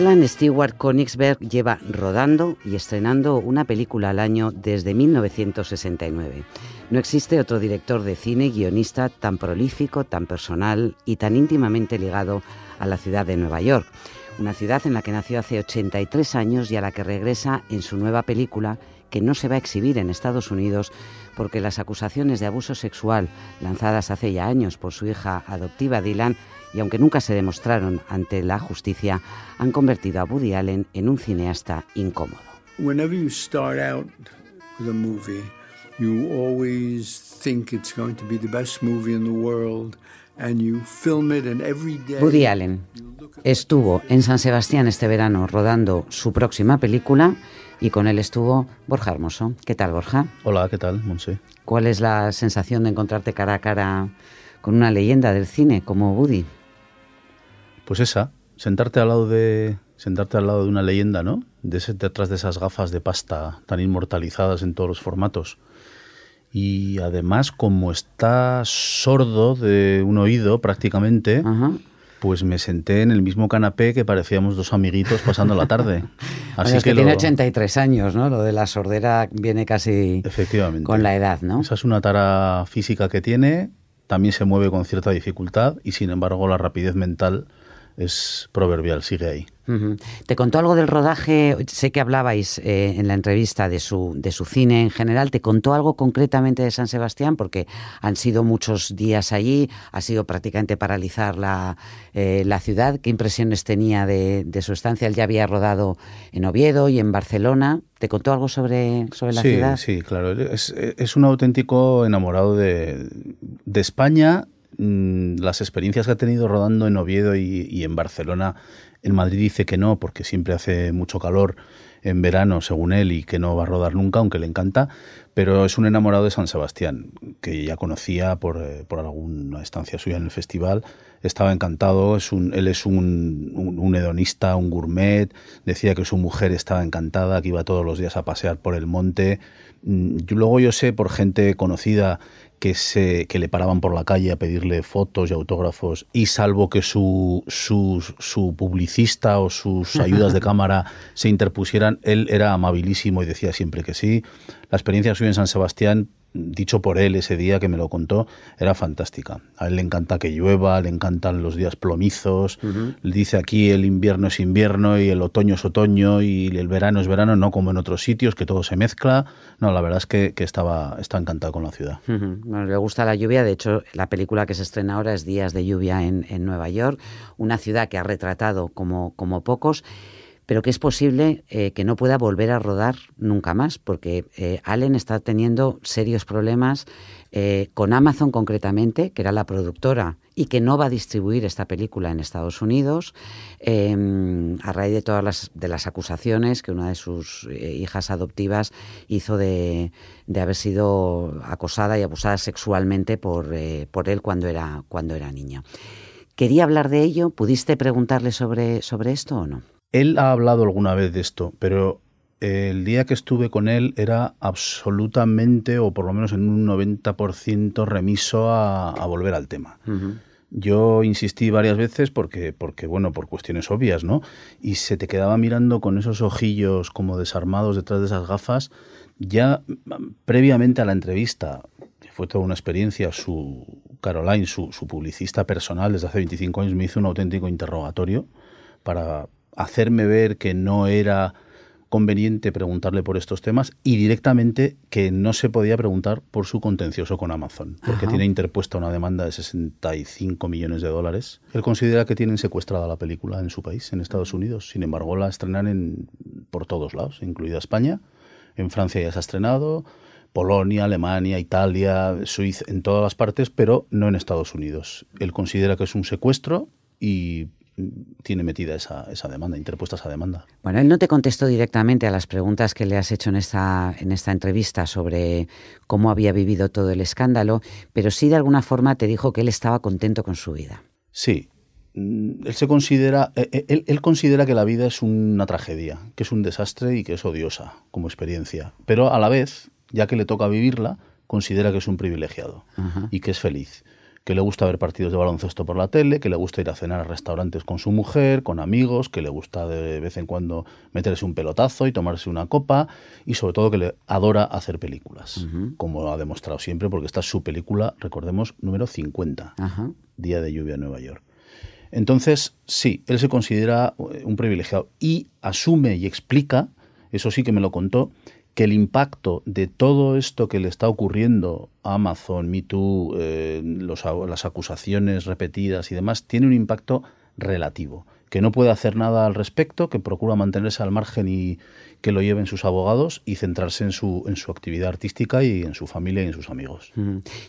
Alan Stewart Königsberg lleva rodando y estrenando una película al año desde 1969. No existe otro director de cine guionista tan prolífico, tan personal y tan íntimamente ligado a la ciudad de Nueva York, una ciudad en la que nació hace 83 años y a la que regresa en su nueva película que no se va a exhibir en Estados Unidos porque las acusaciones de abuso sexual lanzadas hace ya años por su hija adoptiva Dylan y aunque nunca se demostraron ante la justicia, han convertido a Woody Allen en un cineasta incómodo. Whenever you start out with a movie, you always think it's going to be the best movie in the world and you film it and every day Woody Allen estuvo en San Sebastián este verano rodando su próxima película y con él estuvo Borja Hermoso. ¿Qué tal, Borja? Hola, ¿qué tal, Monse? ¿Cuál es la sensación de encontrarte cara a cara con una leyenda del cine como Woody? Pues esa, sentarte al lado de sentarte al lado de una leyenda, ¿no? De ese, detrás de esas gafas de pasta tan inmortalizadas en todos los formatos. Y además, como está sordo de un oído prácticamente, Ajá. pues me senté en el mismo canapé que parecíamos dos amiguitos pasando la tarde. Así es que, lo- tiene 83 años, ¿no? Lo de la sordera viene casi Efectivamente. con la edad, ¿no? Esa es una tara física que tiene, también se mueve con cierta dificultad y sin embargo la rapidez mental es proverbial, sigue ahí. ¿Te contó algo del rodaje? Sé que hablabais eh, en la entrevista de su, de su cine en general. ¿Te contó algo concretamente de San Sebastián? Porque han sido muchos días allí, ha sido prácticamente paralizar la, eh, la ciudad. ¿Qué impresiones tenía de, de su estancia? Él ya había rodado en Oviedo y en Barcelona. ¿Te contó algo sobre, sobre la sí, ciudad? Sí, claro. Es, es un auténtico enamorado de, de España. Mm, Las experiencias que ha tenido rodando en Oviedo y, en Barcelona, en Madrid dice que no, porque siempre hace mucho calor en verano, según él, y que no va a rodar nunca, aunque le encanta. Pero es un enamorado de San Sebastián, que ya conocía por, eh, alguna estancia suya en el festival. Estaba encantado, es un, él es un, un, un hedonista, un gourmet. Decía que su mujer estaba encantada, que iba todos los días a pasear por el monte. Mm, yo- Luego yo sé por gente conocida que, se, que le paraban por la calle a pedirle fotos y autógrafos y salvo que su, su, su publicista o sus ayudas de cámara se interpusieran, él era amabilísimo y decía siempre que sí. La experiencia suya en San Sebastián, dicho por él ese día que me lo contó, era fantástica. A él le encanta que llueva, le encantan los días plomizos. Dice aquí el invierno es invierno y el otoño es otoño y el verano es verano, no como en otros sitios, que todo se mezcla. No, la verdad es que, que estaba, está encantado con la ciudad. Bueno, le gusta la lluvia. De hecho, la película que se estrena ahora es Días de lluvia en, en Nueva York, una ciudad que ha retratado como, como pocos, pero que es posible eh, que no pueda volver a rodar nunca más, porque eh, Allen está teniendo serios problemas eh, con Amazon concretamente, que era la productora y que no va a distribuir esta película en Estados Unidos eh, a raíz de todas las, acusaciones que una de sus hijas adoptivas hizo de, haber sido acosada y abusada sexualmente por, él cuando era, niño. ¿Quería hablar de ello? ¿Pudiste preguntarle sobre esto o no? Él ha hablado alguna vez de esto, pero el día que estuve con él era absolutamente, o por lo menos en un 90% remiso a, a volver al tema. Ujú. Yo insistí varias veces porque, porque, bueno, por cuestiones obvias, ¿no? Y se te quedaba mirando con esos ojillos como desarmados detrás de esas gafas. Ya previamente a la entrevista, que fue toda una experiencia, su Caroline, su, su publicista personal desde hace 25 años, me hizo un auténtico interrogatorio para hacerme ver que no era conveniente preguntarle por estos temas y directamente que no se podía preguntar por su contencioso con Amazon, porque Ajá. tiene interpuesta una demanda de 65 millones de dólares. Él considera que tienen secuestrada la película en su país, en Estados Unidos. Sin embargo, la estrenan en, por todos lados, incluida España. En Francia ya se ha estrenado, Polonia, Alemania, Italia, Suiza, en todas las partes, pero no en Estados Unidos. Él considera que es un secuestro y tiene metida esa, esa demanda, interpuesta esa demanda. Bueno, él no te contestó directamente a las preguntas que le has hecho en esta, en esta entrevista sobre cómo había vivido todo el escándalo, pero sí de alguna forma te dijo que él estaba contento con su vida. Sí. Mm, Él se considera, eh, eh, él, él considera que la vida es una tragedia, que es un desastre y que es odiosa como experiencia. Pero a la vez, ya que le toca vivirla, considera que es un privilegiado Ajá. y que es feliz. Que le gusta ver partidos de baloncesto por la tele, que le gusta ir a cenar a restaurantes con su mujer, con amigos, que le gusta de vez en cuando meterse un pelotazo y tomarse una copa, y sobre todo que le adora hacer películas, como ha demostrado siempre, porque esta es su película, recordemos, número 50, Día de lluvia en Nueva York. Entonces, sí, él se considera eh, un privilegiado y asume y explica, eso sí que me lo contó, que el impacto de todo esto que le está ocurriendo a Amazon, MeToo, eh, las acusaciones repetidas y demás, tiene un impacto relativo, que no puede hacer nada al respecto, que procura mantenerse al margen y, que lo lleven sus abogados y centrarse en su, en su actividad artística y en su familia y en sus amigos.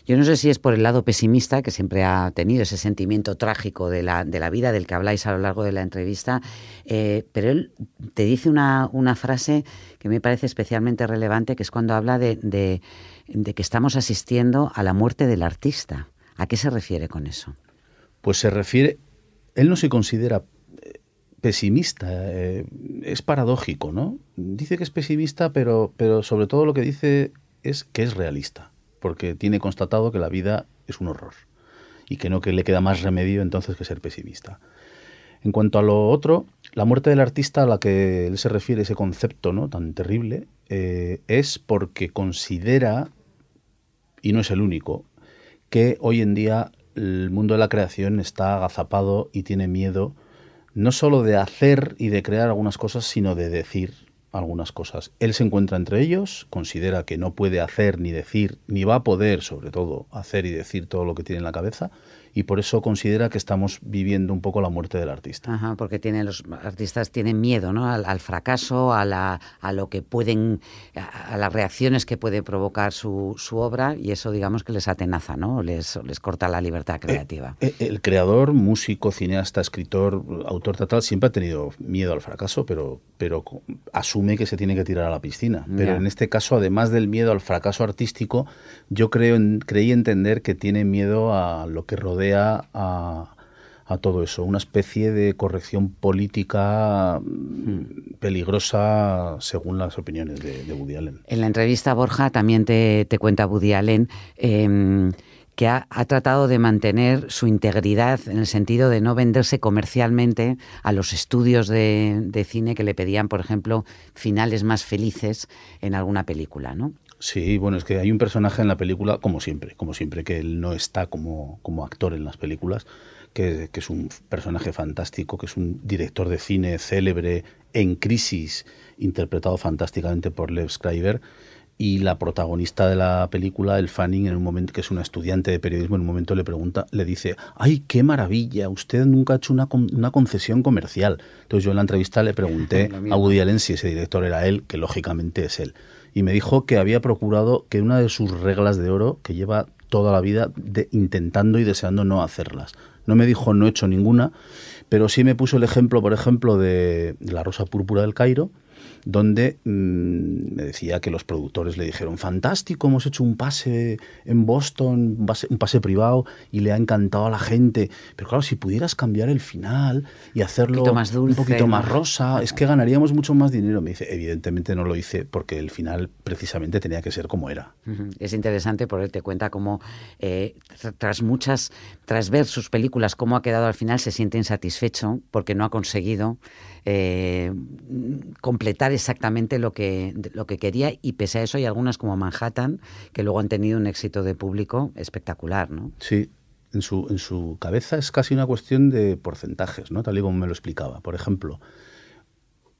Yo no sé si es por el lado pesimista, que siempre ha tenido ese sentimiento trágico de la, de la vida del que habláis a lo largo de la entrevista, eh, pero él te dice una, una, frase que me parece especialmente relevante, que es cuando habla de, de, de que estamos asistiendo a la muerte del artista. ¿A qué se refiere con eso? Pues se refiere, él no se considera pesimista. Eh, es paradójico, ¿no? Dice que es pesimista, pero, pero sobre todo lo que dice es que es realista, porque tiene constatado que la vida es un horror y que no que le queda más remedio entonces que ser pesimista. En cuanto a lo otro, la muerte del artista a la que él se refiere, ese concepto ¿no? tan terrible, eh, es porque considera, y no es el único, que hoy en día el mundo de la creación está agazapado y tiene miedo no solo de hacer y de crear algunas cosas, sino de decir algunas cosas. Él se encuentra entre ellos, considera que no puede hacer ni decir, ni va a poder, sobre todo, hacer y decir todo lo que tiene en la cabeza, y por eso considera que estamos viviendo un poco la muerte del artista. Ajá, porque tienen, los artistas tienen miedo ¿no? al, fracaso, a, la, a lo que pueden, a, las reacciones que puede provocar su, su, obra y eso digamos que les atenaza, ¿no? les, les corta la libertad eh, creativa. Eh, el creador, músico, cineasta, escritor, autor teatral siempre ha tenido miedo al fracaso, pero, pero asume que se tiene que tirar a la piscina. Pero en este caso, además del miedo al fracaso artístico, yo creo creí entender que tiene miedo a lo que rodea a, todo eso, una especie de corrección política mm, peligrosa según las opiniones de, Woody Allen. En la entrevista, Borja, también te, cuenta Woody Allen em, que ha, tratado de mantener su integridad en el sentido de no venderse comercialmente a los estudios de, de cine que le pedían, por ejemplo, finales más felices en alguna película, ¿no? Sí, bueno, es que hay un personaje en la película, como siempre, como siempre, que él no está como, como actor en las películas, que, es un personaje fantástico, que es un director de cine célebre en crisis, interpretado fantásticamente por Lev Schreiber, y la protagonista de la película, el Fanning, en un momento que es una estudiante de periodismo, en un momento le pregunta, le dice, ¡ay, qué maravilla! Usted nunca ha hecho una, una concesión comercial. Entonces yo en la entrevista le pregunté a Woody Allen si ese director era él, que lógicamente es él y me dijo que había procurado que una de sus reglas de oro, que lleva toda la vida de, intentando y deseando no hacerlas. No me dijo no he hecho ninguna, pero sí me puso el ejemplo, por ejemplo, de la rosa púrpura del Cairo, donde mm, me decía que los productores le dijeron, fantástico, hemos hecho un pase en Boston, un pase, privado, y le ha encantado a la gente. Pero claro, si pudieras cambiar el final y hacerlo un poquito más, rosa, es que ganaríamos mucho más dinero. Me dice, evidentemente no lo hice porque el final precisamente tenía que ser como era. Es interesante por te cuenta cómo eh, tras muchas, tras ver sus películas, cómo ha quedado al final, se siente insatisfecho porque no ha conseguido eh, completar exactamente lo que, lo que quería y pese a eso hay algunas como Manhattan que luego han tenido un éxito de público espectacular, ¿no? Sí, en su, en su cabeza es casi una cuestión de porcentajes, ¿no? Tal y como me lo explicaba. Por ejemplo,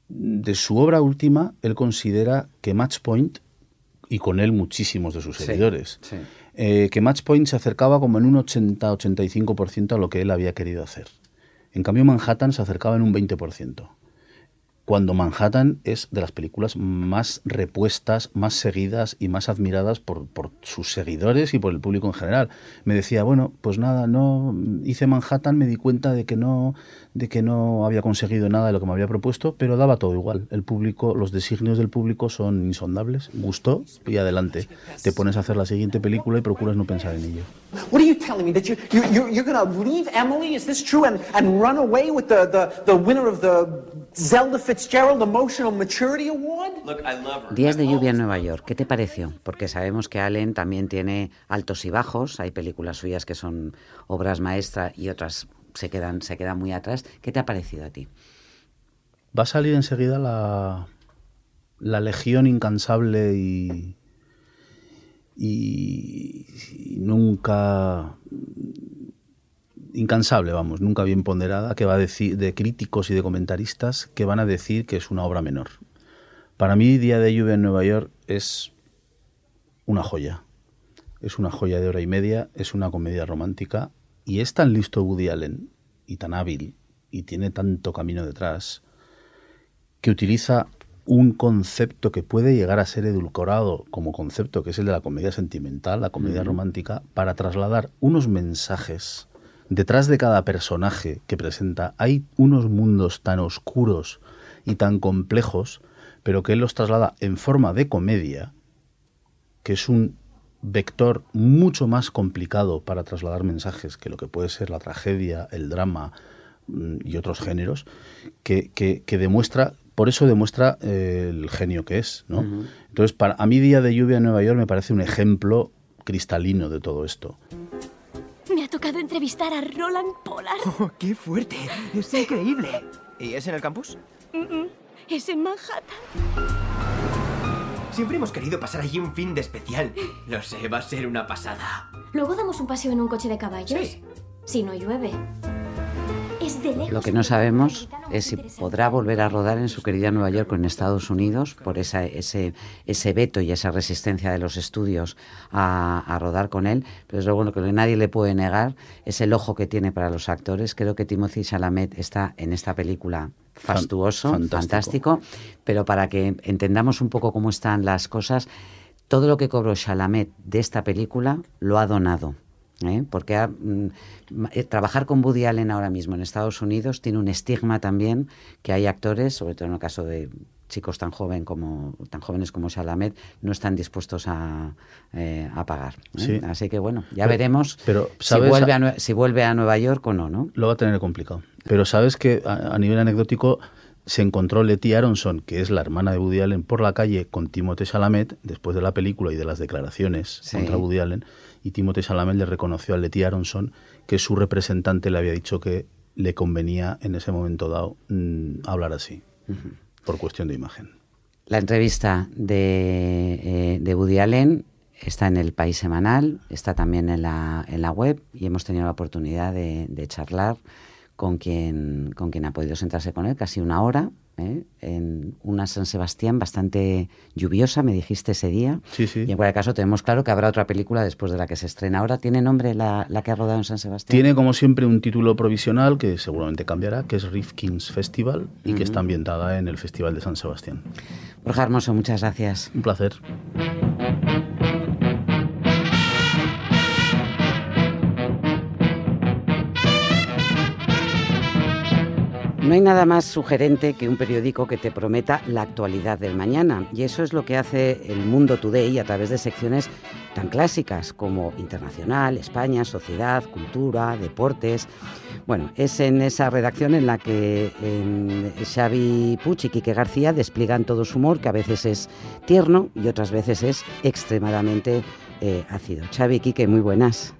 de su obra última, él considera que Match Point, y con él muchísimos de sus seguidores, eh, que Match Point se acercaba como en un 80-85% a lo que él había querido hacer. En cambio, Manhattan se acercaba en un 20% cuando Manhattan es de las películas más repuestas, más seguidas y más admiradas por, por, sus seguidores y por el público en general. Me decía, bueno, pues nada, no hice Manhattan, me di cuenta de que no, de que no había conseguido nada de lo que me había propuesto, pero daba todo igual. El público, los designios del público son insondables. Gustó y adelante. Te pones a hacer la siguiente película y procuras no pensar en ello. What are you telling me that you you're, leave Emily? Is this true and and run away with the the the winner of the Zelda Fitzgerald Emotional Maturity Award? Días de lluvia en Nueva York, ¿qué te pareció? Porque sabemos que Allen también tiene altos y bajos, hay películas suyas que son obras maestras y otras se quedan, se quedan muy atrás. ¿Qué te ha parecido a ti? Va a salir enseguida la, la legión incansable y, y, y nunca incansable, vamos, nunca bien ponderada, que va a decir de críticos y de comentaristas que van a decir que es una obra menor. Para mí, Día de lluvia en Nueva York es una joya. Es una joya de hora y media, es una comedia romántica y es tan listo Woody Allen y tan hábil y tiene tanto camino detrás que utiliza un concepto que puede llegar a ser edulcorado como concepto, que es el de la comedia sentimental, la comedia romántica, para trasladar unos mensajes detrás de cada personaje que presenta hay unos mundos tan oscuros y tan complejos, pero que él los traslada en forma de comedia, que es un vector mucho más complicado para trasladar mensajes que lo que puede ser la tragedia, el drama mm, y otros géneros, que, que, demuestra, por eso demuestra eh, el genio que es. ¿no? Entonces, para, a mí Día de Lluvia en Nueva York me parece un ejemplo cristalino de todo esto. Tocado entrevistar a Roland Pollard. Oh, ¡Qué fuerte! Es increíble. ¿Y es en el campus? Es en Manhattan. Siempre hemos querido pasar allí un fin de especial. Lo sé, va a ser una pasada. Luego damos un paseo en un coche de caballos. Sí. Si no llueve. Lo que no sabemos es si podrá volver a rodar en su querida Nueva York o en Estados Unidos por esa, ese, ese veto y esa resistencia de los estudios a, a rodar con él. Pero es lo bueno que nadie le puede negar es el ojo que tiene para los actores. Creo que Timothy Chalamet está en esta película fastuoso, fantástico. fantástico, pero para que entendamos un poco cómo están las cosas, todo lo que cobró Chalamet de esta película lo ha donado. ¿Eh? Porque ha, mm, eh, trabajar con Woody Allen ahora mismo en Estados Unidos tiene un estigma también que hay actores, sobre todo en el caso de chicos tan joven como tan jóvenes como Chalamet no están dispuestos a, eh, a pagar. ¿eh? Sí. Así que bueno, ya Pero- veremos pero, si, vuelve a, si vuelve a Nueva York o no, ¿no? Lo va a tener complicado. Pero sabes que a, a nivel anecdótico se encontró Letty Aronson, que es la hermana de Woody Allen, por la calle con Timothée Chalamet, después de la película y de las declaraciones Sí. contra Woody Allen, y Timothée Chalamet le reconoció a Letty Aronson que su representante le había dicho que le convenía en ese momento dado mm, hablar así, por cuestión de imagen. La entrevista de, eh, de Woody Allen está en el País Semanal, está también en la, en la web y hemos tenido la oportunidad de, de charlar con quien, con quien ha podido sentarse con él casi una hora, ¿eh? en una San Sebastián bastante lluviosa, me dijiste ese día. Sí, sí. Y en cualquier caso tenemos claro que habrá otra película después de la que se estrena ahora. ¿Tiene nombre la, la que ha rodado en San Sebastián? Tiene como siempre un título provisional que seguramente cambiará, que es Rifkin's Festival y que está ambientada en el Festival de San Sebastián. Borja Hermoso, muchas gracias. Un placer. No hay nada más sugerente que un periódico que te prometa la actualidad del mañana. Y eso es lo que hace el Mundo Today a través de secciones tan clásicas como Internacional, España, Sociedad, Cultura, Deportes. Bueno, es en esa redacción en la que Xavi Puig y Quique García despliegan todo su humor, que a veces es tierno y otras veces es extremadamente eh, ácido. Xavi, Quique, muy buenas.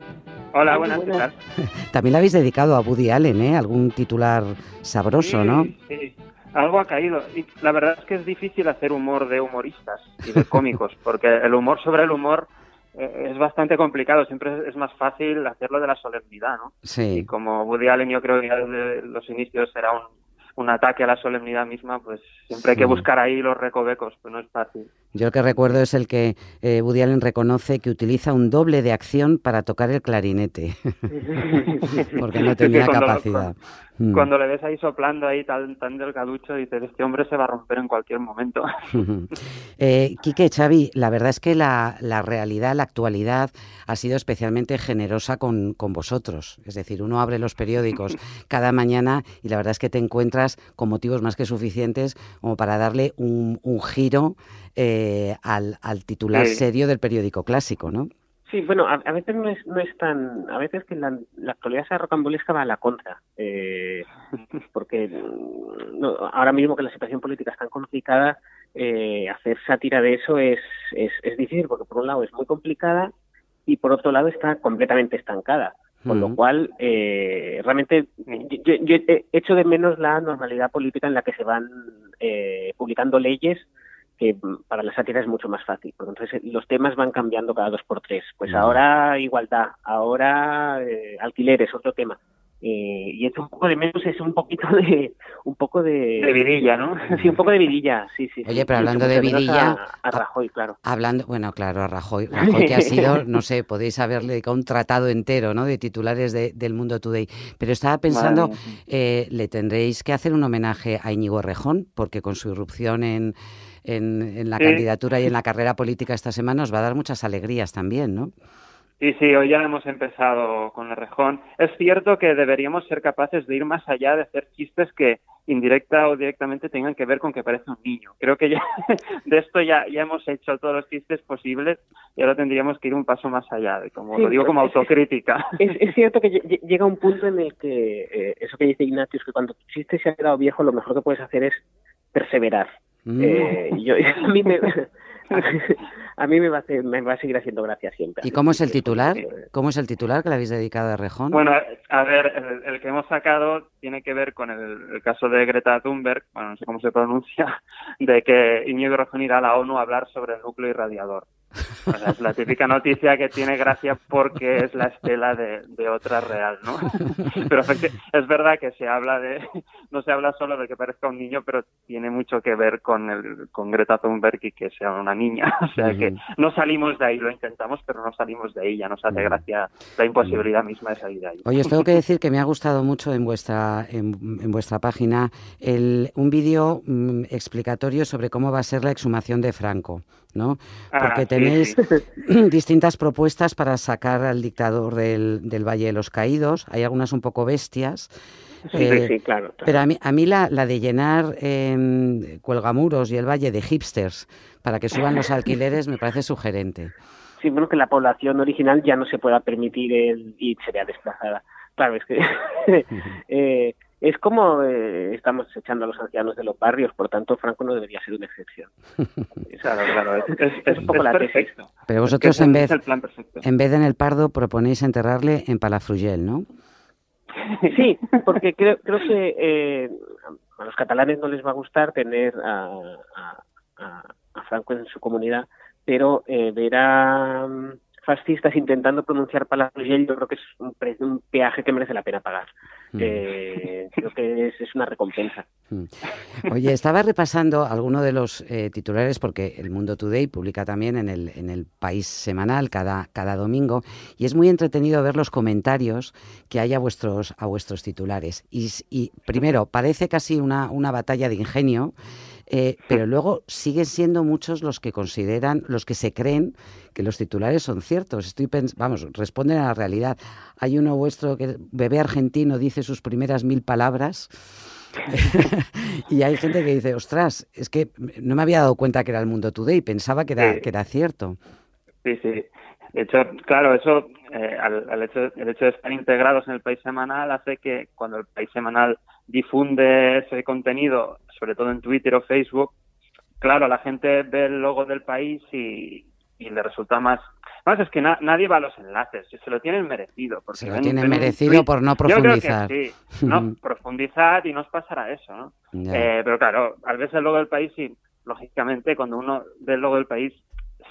Hola, buenas, ¿qué tal? También la habéis dedicado a Woody Allen, ¿eh? Algún titular sabroso, Sí, ¿no? Sí, algo ha caído. Y la verdad es que es difícil hacer humor de humoristas y de cómicos, porque el humor sobre el humor eh, es bastante complicado. Siempre es- más fácil hacerlo de la solemnidad, ¿no? Y Sí. como Woody Allen yo creo que ya desde los inicios era un, un ataque a la solemnidad misma, pues siempre hay que buscar ahí los recovecos, pues no es fácil. Yo el que recuerdo es el que eh, Woody Allen reconoce que utiliza un doble de acción para tocar el clarinete, porque no tenía capacidad. Mm. Cuando le ves ahí soplando ahí tan, tan delgaducho, dices, este hombre se va a romper en cualquier momento. Eh, Quique, Xavi, la verdad es que la, la realidad, la actualidad ha sido especialmente generosa con, con vosotros. Es decir, uno abre los periódicos cada mañana y la verdad es que te encuentras con motivos más que suficientes como para darle un, un giro eh, al, al titular Sí. serio del periódico clásico, ¿no? Sí, bueno, a, veces no es, no es tan... A veces que la, la actualidad sea rocambolesca va a la contra. Eh, porque mm, no, ahora mismo que la situación política es tan complicada, eh, hacer sátira de eso es, es, es difícil porque por un lado es muy complicada y por otro lado está completamente estancada. Con lo cual, eh, realmente, yo, yo, he hecho de menos la normalidad política en la que se van eh, publicando leyes que para la sátira es mucho más fácil. Entonces los temas van cambiando cada dos por tres. Pues ahora igualdad, ahora eh, alquileres, otro tema. Eh, y esto un poco de menos es un poquito de un poco de, de vidilla, ¿no? Sí, un poco de vidilla, sí, sí. Oye, pero hablando de vidilla, a, a, Rajoy, claro. Hablando, bueno, claro, a Rajoy, Rajoy que ha sido, no sé, podéis haberle dedicado un tratado entero, ¿no? De titulares de, del Mundo Today. Pero estaba pensando, eh, le tendréis que hacer un homenaje a Íñigo Rejón, porque con su irrupción en en, en la sí. candidatura y en la carrera política esta semana os va a dar muchas alegrías también, ¿no? Sí, sí, hoy ya hemos empezado con el rejón. Es cierto que deberíamos ser capaces de ir más allá de hacer chistes que indirecta o directamente tengan que ver con que parece un niño. Creo que ya de esto ya, ya hemos hecho todos los chistes posibles y ahora tendríamos que ir un paso más allá, de como sí, lo digo como autocrítica. Es, es, cierto que llega un punto en el que eh, eso que dice Ignacio es que cuando tu chiste se ha quedado viejo lo mejor que puedes hacer es perseverar. Mm. Eh, yo, a mí me, a mí me va a, hacer, me va a seguir haciendo gracia siempre. ¿Y cómo es el titular? ¿Cómo es el titular que le habéis dedicado a Rejón? Bueno, a ver, el, el que hemos sacado tiene que ver con el, el, caso de Greta Thunberg, bueno, no sé cómo se pronuncia, de que Íñigo Rejón irá a la ONU a hablar sobre el núcleo irradiador. O sea, es la típica noticia que tiene gracia porque es la estela de, de otra real, ¿no? Pero es verdad que se habla de, no se habla solo de que parezca un niño, pero tiene mucho que ver con el, con Greta Thunberg y que sea una niña. O sea que no salimos de ahí, lo intentamos, pero no salimos de ahí, ya nos hace gracia la imposibilidad misma de salir de ahí. Oye, os tengo que decir que me ha gustado mucho en vuestra, en, en vuestra página el, un vídeo mmm, explicatorio sobre cómo va a ser la exhumación de Franco. ¿No? Porque ah, tenéis sí, sí. distintas propuestas para sacar al dictador del, del, Valle de los Caídos. Hay algunas un poco bestias. Sí, eh, sí, claro, claro, Pero a mí, a mí la, la de llenar eh, Cuelgamuros y el Valle de hipsters para que suban los alquileres me parece sugerente. Sí, bueno, que la población original ya no se pueda permitir el, y sería desplazada. Claro, es que eh, es como eh, estamos echando a los ancianos de los barrios, por tanto Franco no debería ser una excepción. claro, claro, es, es, es un poco es la perfecto. tesis. Pero vosotros en vez, en vez de en el Pardo proponéis enterrarle en Palafrugell, ¿no? Sí, porque creo, creo que eh, a los catalanes no les va a gustar tener a, a, a Franco en su comunidad, pero eh, ver a fascistas intentando pronunciar Palafrugell yo creo que es un, un, peaje que merece la pena pagar. Mm. Eh, creo que es, es, una recompensa. Mm. Oye, estaba repasando algunos de los eh, titulares porque el Mundo Today publica también en el, en el País Semanal cada, cada domingo y es muy entretenido ver los comentarios que hay a vuestros, a vuestros titulares. Y, y primero, parece casi una, una batalla de ingenio. Eh, pero luego siguen siendo muchos los que consideran, los que se creen que los titulares son ciertos. Estoy vamos, responden a la realidad. Hay uno vuestro que bebé argentino dice sus primeras mil palabras. y hay gente que dice, ostras, es que no me había dado cuenta que era el Mundo Today, pensaba que era, sí. que era cierto. Sí, sí. De hecho, claro, eso, eh, al, al hecho, el hecho de estar integrados en el país semanal hace que cuando el país semanal difunde ese contenido, sobre todo en Twitter o Facebook, claro, la gente ve el logo del país y, y le resulta más... Más es que na nadie va a los enlaces, se lo tienen merecido. Porque se lo ven, tienen ven merecido por no profundizar. Yo creo que sí, no, profundizar y no os pasará eso, ¿no? Eh, pero claro, al ver el logo del país, sí, lógicamente, cuando uno ve el logo del país,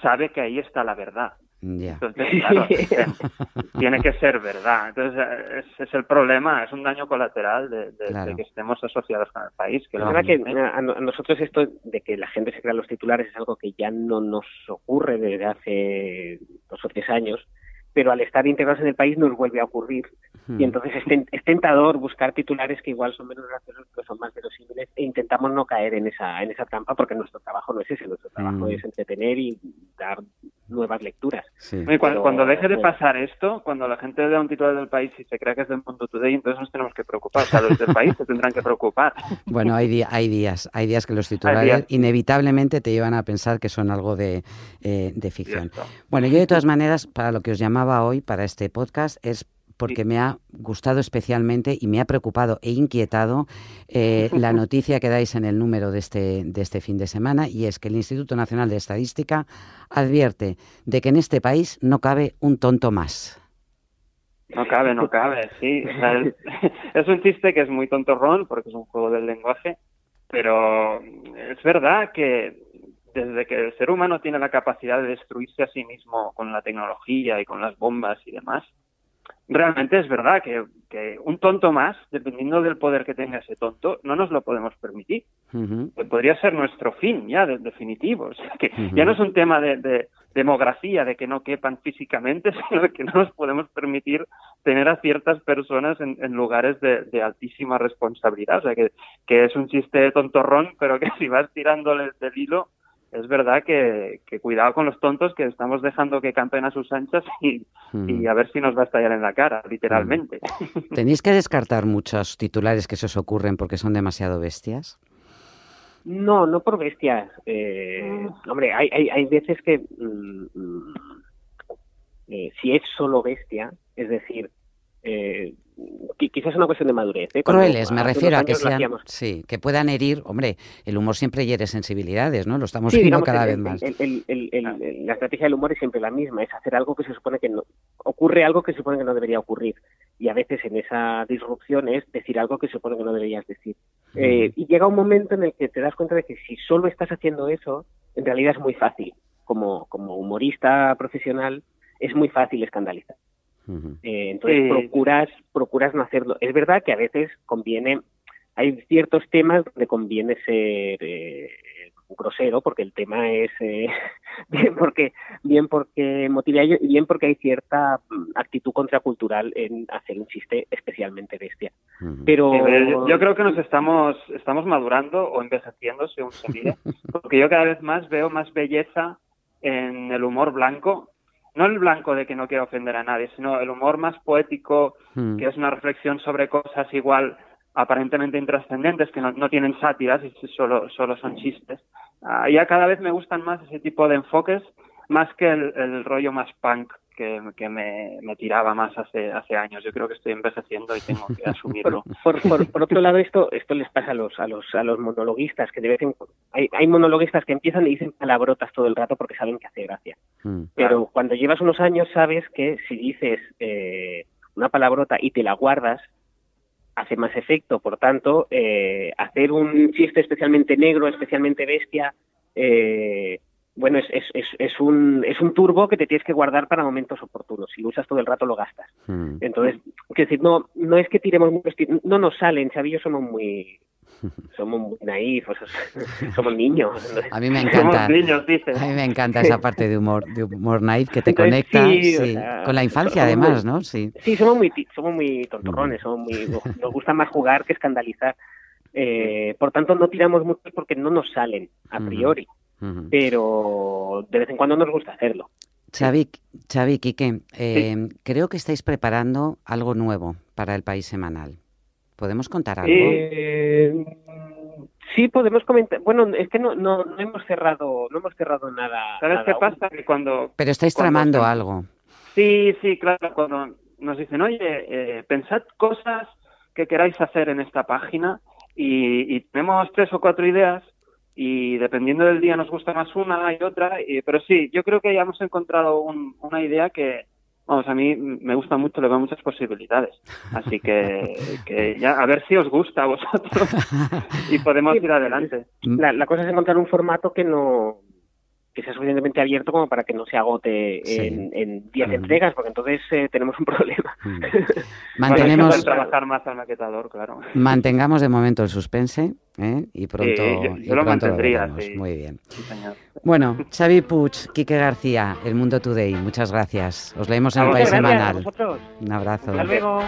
sabe que ahí está la verdad. Yeah. Entonces, claro, tiene que ser verdad. Entonces, ese es el problema, es un daño colateral de, de, claro. de que estemos asociados con el país. Que la verdad que a, a, nosotros esto de que la gente se crea los titulares es algo que ya no nos ocurre desde hace dos o tres años, pero al estar integrados en el país nos vuelve a ocurrir. Hmm. Y entonces es, es, tentador buscar titulares que igual son menos graciosos, pero son más verosímiles, e intentamos no caer en esa, en esa trampa, porque nuestro trabajo no es ese, nuestro trabajo hmm. es entretener y dar nuevas lecturas. Cuando, deje de pasar esto, cuando la gente vea un titular del país y se crea que es del Mundo Today, entonces nos tenemos que preocupar. O sea, los del país se tendrán que preocupar. Bueno, hay, hay días, hay días que los titulares inevitablemente te llevan a pensar que son algo de, eh, de ficción. Bueno, yo de todas maneras, para lo que os llamaba hoy, para este podcast, es porque me ha gustado especialmente y me ha preocupado e inquietado eh, la noticia que dais en el número de este, de este fin de semana y es que el Instituto Nacional de Estadística advierte de que en este país no cabe un tonto más. No cabe, no cabe, sí. es, un chiste que es muy tontorrón porque es un juego del lenguaje, pero es verdad que desde que el ser humano tiene la capacidad de destruirse a sí mismo con la tecnología y con las bombas y demás, realmente es verdad que, un tonto más, dependiendo del poder que tenga ese tonto, no nos lo podemos permitir. Podría ser nuestro fin ya, de, definitivo. O sea, que ya no es un tema de, demografía, de que no quepan físicamente, sino de que no nos podemos permitir tener a ciertas personas en, lugares de, altísima responsabilidad. O sea, que, que es un chiste tontorrón, pero que si vas tirándole del hilo, es verdad que, cuidado con los tontos que estamos dejando que campen a sus anchas y, mm. a ver si nos va a estallar en la cara, literalmente. Mm. ¿Tenéis que descartar muchos titulares que se os ocurren porque son demasiado bestias? No, no por bestias. Eh, mm. hombre, hay, hay, hay, veces que eh, si es solo bestia, es decir, eh, quizás es una cuestión de madurez. ¿eh? Crueles, me refiero a que sean, sí, que puedan herir, hombre, el humor siempre hiere sensibilidades, ¿no? Lo estamos viendo cada vez más. la estrategia del humor es siempre la misma, es hacer algo que se supone que no, ocurre algo que se supone que no debería ocurrir. Y a veces en esa disrupción es decir algo que se supone que no deberías decir. Eh, y llega un momento en el que te das cuenta de que si solo estás haciendo eso, en realidad es muy fácil. Como, como humorista profesional, es muy fácil escandalizar. Eh, entonces procuras, procuras no hacerlo. Es verdad que a veces conviene, hay ciertos temas donde conviene ser eh, grosero porque el tema es eh, bien porque bien porque motiva y bien porque hay cierta mm, actitud contracultural en hacer un chiste especialmente bestia. Pero yo, creo que nos estamos estamos madurando o envejeciendo según se mire, porque yo cada vez más veo más belleza en el humor blanco no el blanco de que no quiero ofender a nadie, sino el humor más poético, hmm. que es una reflexión sobre cosas igual aparentemente intrascendentes, que no, tienen sátiras y solo, solo son chistes. Ah, ya cada vez me gustan más ese tipo de enfoques, más que el rollo más punk que, me, tiraba más hace, hace años. Yo creo que estoy envejeciendo y tengo que asumirlo. por, por, otro lado, esto, esto les pasa a los, a los, a los monologuistas, que de vez en, hay, hay monologuistas que empiezan y dicen palabrotas todo el rato porque saben que hace gracia. Mm. Pero cuando llevas unos años sabes que si dices eh, una palabrota y te la guardas, hace más efecto. Por tanto, eh, hacer un chiste especialmente negro, especialmente bestia, eh, bueno, es, es, es, un, es un turbo que te tienes que guardar para momentos oportunos. Si lo usas todo el rato, lo gastas. Hmm. Entonces, decir, no, no es que tiremos no nos salen, Xavi somos muy somos muy somos niños. A mí me encanta. A mí me encanta esa parte de humor, de humor naif que te conecta con la infancia además, ¿no? Sí. Sí, somos muy somos muy tontorrones, somos muy nos gusta más jugar que escandalizar. Eh, por tanto, no tiramos mucho porque no nos salen a priori pero de vez en cuando nos gusta hacerlo. Xavi, Xavi Quique, eh, creo que estáis preparando algo nuevo para el País Semanal. ¿Podemos contar algo? Eh, sí, podemos comentar. Bueno, es que no, no, hemos cerrado no hemos cerrado nada. ¿Sabes qué pasa? Que cuando... Pero estáis tramando algo. Sí, sí, claro. Cuando nos dicen, oye, eh, pensad cosas que queráis hacer en esta página y tenemos tres o cuatro ideas y dependiendo del día nos gusta más una y otra, pero sí, yo creo que ya hemos encontrado una idea que, vamos, a mí me gusta mucho, le veo muchas posibilidades. Así que, que ya, a ver si os gusta a vosotros y podemos ir adelante. La, la cosa es encontrar un formato que no que sea suficientemente abierto como para que no se agote en 10 entregas, porque entonces eh, tenemos un problema. Mantenemos trabajar más al maquetador, claro. Mantengamos de momento el suspense ¿eh? y pronto, yo, lo mantendría, Muy bien. Bueno, Xavi Puig, Quique García, El Mundo Today, muchas gracias. Os leemos en el País Semanal. Un abrazo. Hasta luego.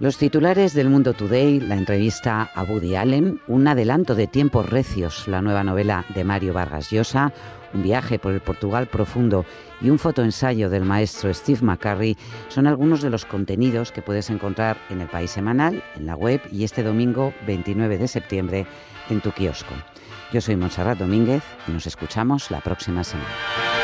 Los titulares del Mundo Today, la entrevista a Woody Allen, un adelanto de Tiempos Recios, la nueva novela de Mario Vargas Llosa, un viaje por el Portugal profundo y un fotoensayo del maestro Steve McCurry son algunos de los contenidos que puedes encontrar en el País Semanal, en la web y este domingo 29 de septiembre en tu kiosco. Yo soy Montserrat Domínguez y nos escuchamos la próxima semana.